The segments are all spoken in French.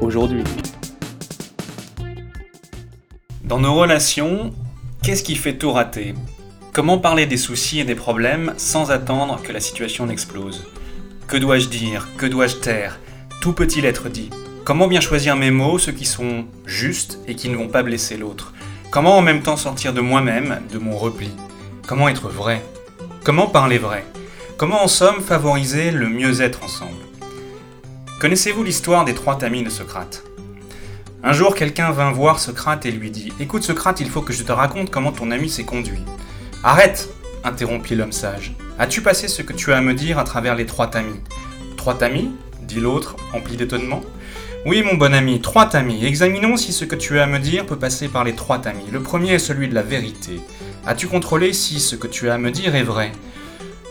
aujourd'hui. Dans nos relations, qu'est-ce qui fait tout rater? Comment parler des soucis et des problèmes sans attendre que la situation n'explose Que dois-je dire? Que dois-je taire? Tout peut-il être dit? Comment bien choisir mes mots, ceux qui sont justes et qui ne vont pas blesser l'autre? Comment en même temps sortir de moi-même, de mon repli? Comment être vrai? Comment parler vrai? Comment en somme favoriser le mieux-être ensemble? Connaissez-vous l'histoire des trois tamis de Socrate? Un jour, quelqu'un vint voir Socrate et lui dit Écoute, Socrate, il faut que je te raconte comment ton ami s'est conduit. Arrête interrompit l'homme sage. As-tu passé ce que tu as à me dire à travers les trois tamis? Trois tamis? dit l'autre, empli d'étonnement. Oui, mon bon ami, trois tamis. Examinons si ce que tu as à me dire peut passer par les trois tamis. Le premier est celui de la vérité. As-tu contrôlé si ce que tu as à me dire est vrai?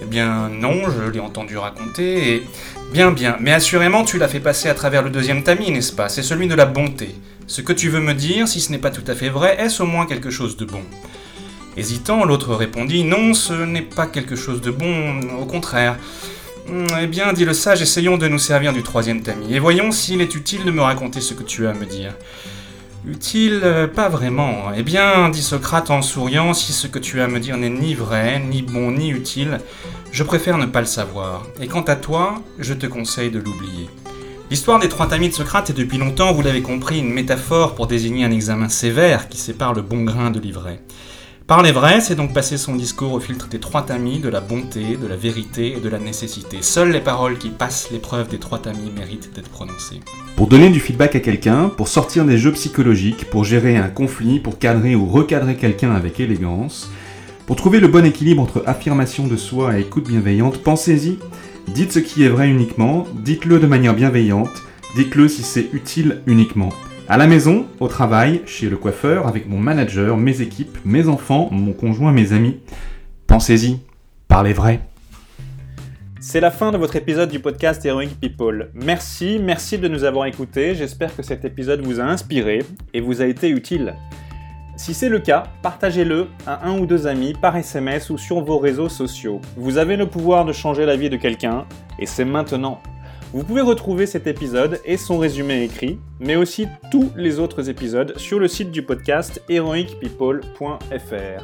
Eh bien, non, je l'ai entendu raconter, et Bien, bien, mais assurément tu l'as fait passer à travers le deuxième tamis, n'est-ce pas? C'est celui de la bonté. Ce que tu veux me dire, si ce n'est pas tout à fait vrai, est-ce au moins quelque chose de bon? Hésitant, l'autre répondit Non, ce n'est pas quelque chose de bon, au contraire. Hmm, eh bien, dit le sage, essayons de nous servir du troisième tamis, et voyons s'il est utile de me raconter ce que tu as à me dire. Utile euh, Pas vraiment. Eh bien, dit Socrate en souriant, si ce que tu as à me dire n'est ni vrai, ni bon, ni utile, je préfère ne pas le savoir. Et quant à toi, je te conseille de l'oublier. L'histoire des trois tamis de Socrate est depuis longtemps, vous l'avez compris, une métaphore pour désigner un examen sévère qui sépare le bon grain de l'ivraie. Parler vrai, c'est donc passer son discours au filtre des trois tamis, de la bonté, de la vérité et de la nécessité. Seules les paroles qui passent l'épreuve des trois tamis méritent d'être prononcées. Pour donner du feedback à quelqu'un, pour sortir des jeux psychologiques, pour gérer un conflit, pour cadrer ou recadrer quelqu'un avec élégance, pour trouver le bon équilibre entre affirmation de soi et écoute bienveillante, pensez-y, dites ce qui est vrai uniquement, dites-le de manière bienveillante, dites-le si c'est utile uniquement. À la maison, au travail, chez le coiffeur, avec mon manager, mes équipes, mes enfants, mon conjoint, mes amis. Pensez-y, parlez vrai. C'est la fin de votre épisode du podcast Heroic People. Merci, merci de nous avoir écoutés. J'espère que cet épisode vous a inspiré et vous a été utile. Si c'est le cas, partagez-le à un ou deux amis par SMS ou sur vos réseaux sociaux. Vous avez le pouvoir de changer la vie de quelqu'un et c'est maintenant. Vous pouvez retrouver cet épisode et son résumé écrit, mais aussi tous les autres épisodes sur le site du podcast heroicpeople.fr.